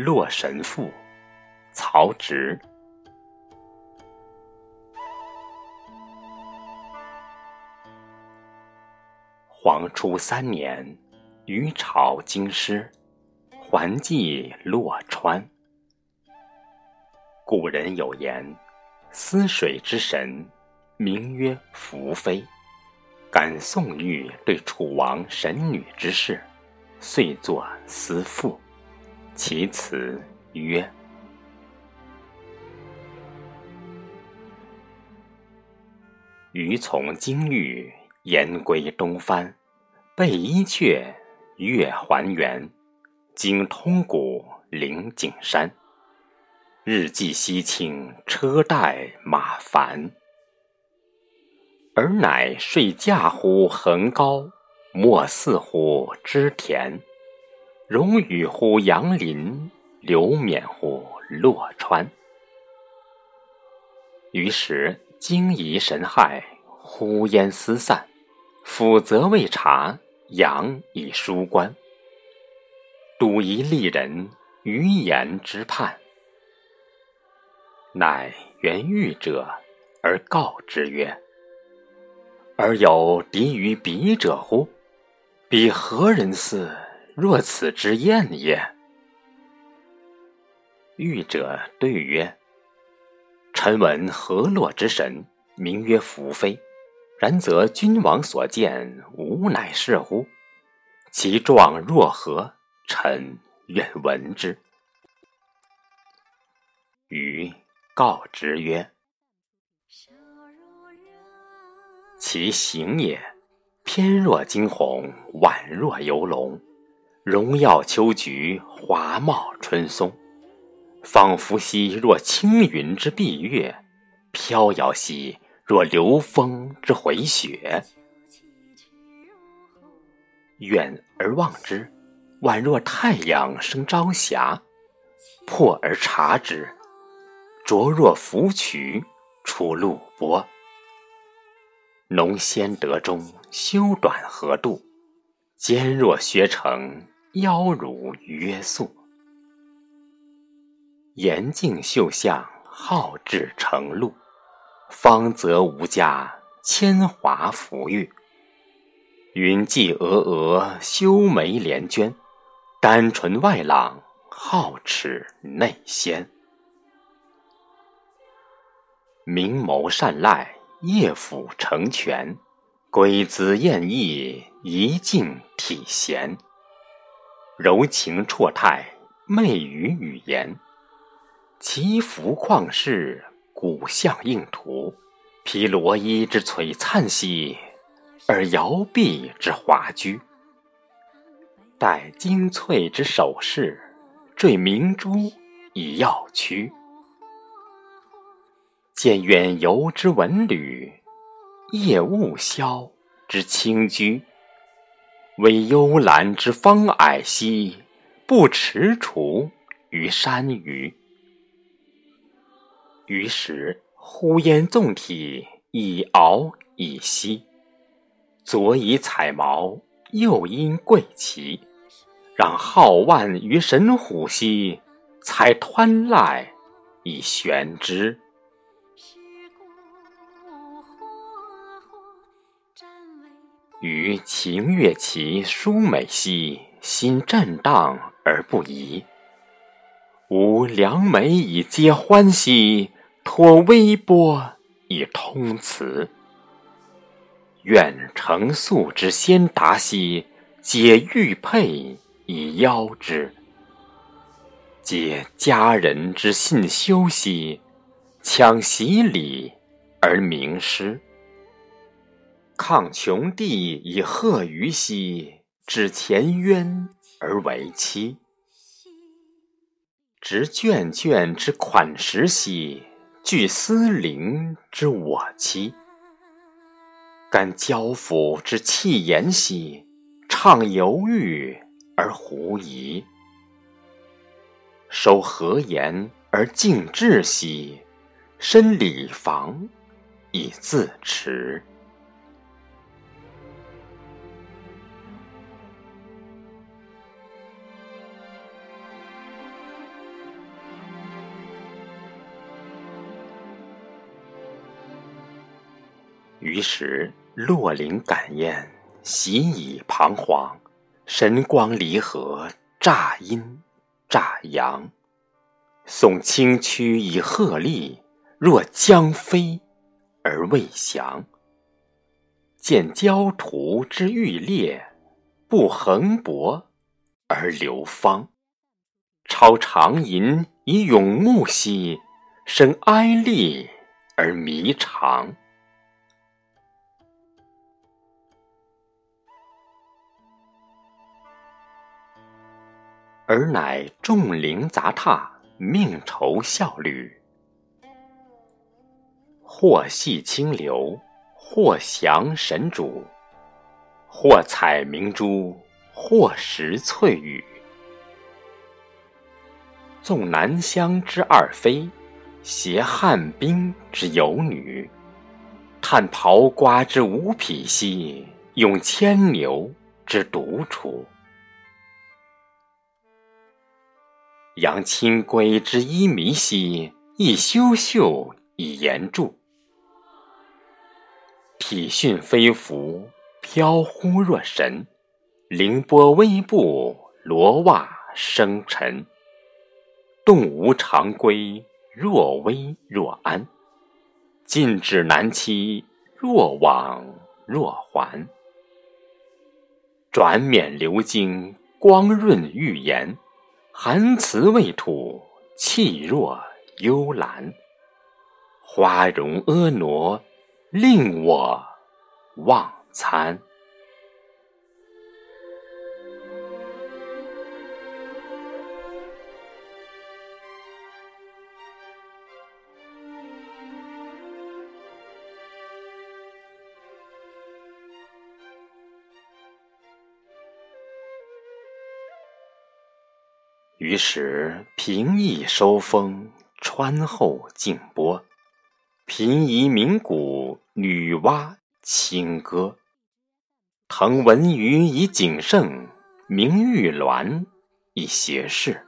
洛神赋》，曹植。黄初三年，余朝京师，还寄洛川。古人有言：“思水之神，名曰宓妃。”感宋玉对楚王神女之事，遂作思赋。其词曰：“余从京域，言归东藩。背伊阙，月还原。经通谷，临景山。日寄西倾，车带马烦。尔乃睡驾乎衡高，莫似乎织田。容与乎杨林，流免乎洛川。于是惊疑神骇，呼烟思散，辅则未察。阳以书官，睹疑利人，余言之叛。乃原欲者，而告之曰：“而有敌于彼者乎？彼何人似？若此之宴也？”御者对曰：“臣闻河洛之神，名曰宓妃。”然则君王所见，吾乃是乎？其状若何？臣愿闻之。余告之曰：“其形也，翩若惊鸿，宛若游龙，荣耀秋菊，华茂春松，仿佛兮若轻云之蔽月，飘摇兮。”若流风之回雪，远而望之，宛若太阳生朝霞；破而察之，灼若芙蕖出露波。浓鲜德中，修短合度，肩若削成，腰如约素。严静秀相，好志成露。芳泽无加，铅华浮玉。云髻峨峨，修眉连娟，丹唇外朗，皓齿内鲜。明眸善睐，夜抚成泉，归姿艳逸，仪静体闲。柔情绰态，媚于语言。其服旷世。骨相应图，披罗衣之璀璨兮，而摇臂之华居；戴金翠之首饰，缀明珠以耀躯。见远游之文旅，夜雾消之清居。惟幽兰之芳霭兮，不踟蹰于山隅。于是呼烟纵体，以敖以息。左以彩毛，右因贵旗。让皓腕于神虎兮，采湍濑以悬之。余擎乐其舒美兮，心震荡而不移。吾良美以接欢兮。托微波以通辞，愿成素之先达兮，解玉佩以邀之；解佳人之信修兮，强习礼而明师；抗穷地以贺于兮，指前渊而为期；执卷卷之款识兮。据思陵之我妻，感交付之气言兮，畅犹豫而狐疑；收何言而静志兮，身礼防以自持。于是落林赶烟，喜以彷徨，神光离合，乍阴乍阳。送青曲以鹤唳，若将飞而未降。见焦土之欲裂，不横薄而流芳。超长吟以咏木兮，生哀厉而弥长。而乃众灵杂沓，命酬效率。或系清流，或降神主，或采明珠，或食翠羽。纵南乡之二妃，携汉滨之游女，叹刨瓜之无匹兮，咏牵牛之独处。扬清规之一弥兮，亦修秀以言著。体训飞浮，飘忽若神；凌波微步，罗袜生尘。动无常规，若危若安；进止难期，若往若还。转冕流经，光润欲言。含辞未吐，气若幽兰。花容婀娜，令我忘餐。于是平易收风，川后静波，平移鸣鼓，女娲清歌。腾文娱以景盛，明玉鸾以谐事。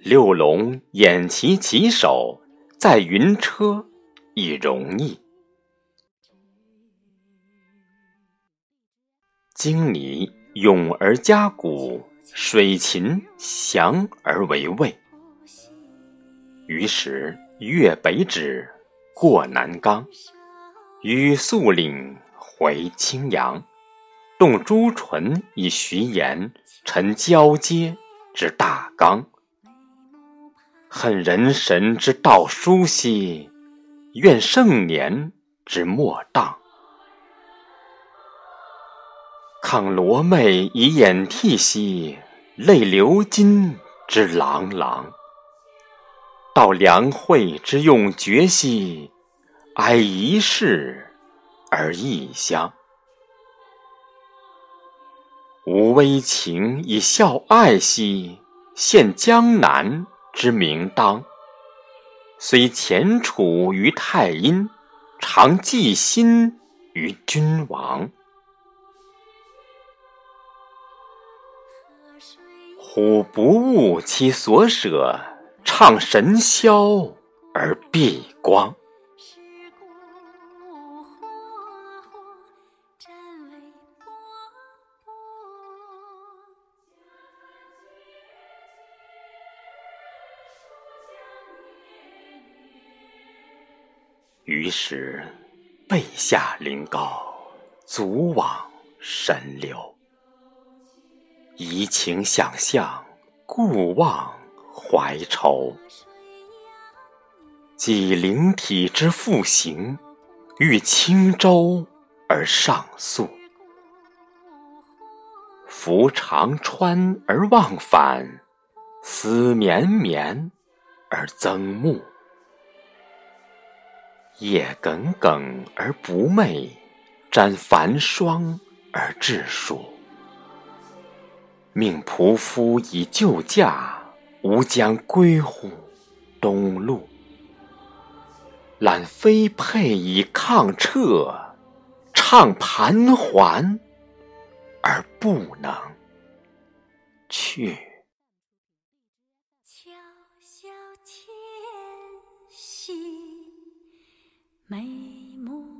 六龙偃旗起手，在云车以容易。经拟咏而嘉鼓。水禽降而为魏，于是越北止，过南冈，与肃岭回青阳，动朱唇以徐言，陈交接之大纲。恨人神之道殊兮，怨盛年之莫当。抗罗袂以掩涕兮，泪流襟之朗朗。道良惠之用绝兮，哀一世而异乡。无微情以孝爱兮，献江南之名当。虽前处于太阴，常寄心于君王。吾不误其所舍，唱神霄而避光。于是背下临高，足往神流。移情想象，故忘怀愁。寄灵体之复形，欲轻舟而上溯。扶长川而忘返，思绵绵而增暮。夜耿耿而不寐，沾繁霜而至暑。命仆夫以救驾，吾将归乎东路。揽飞佩以抗彻，唱盘桓而不能去。悄悄牵兮，眉目。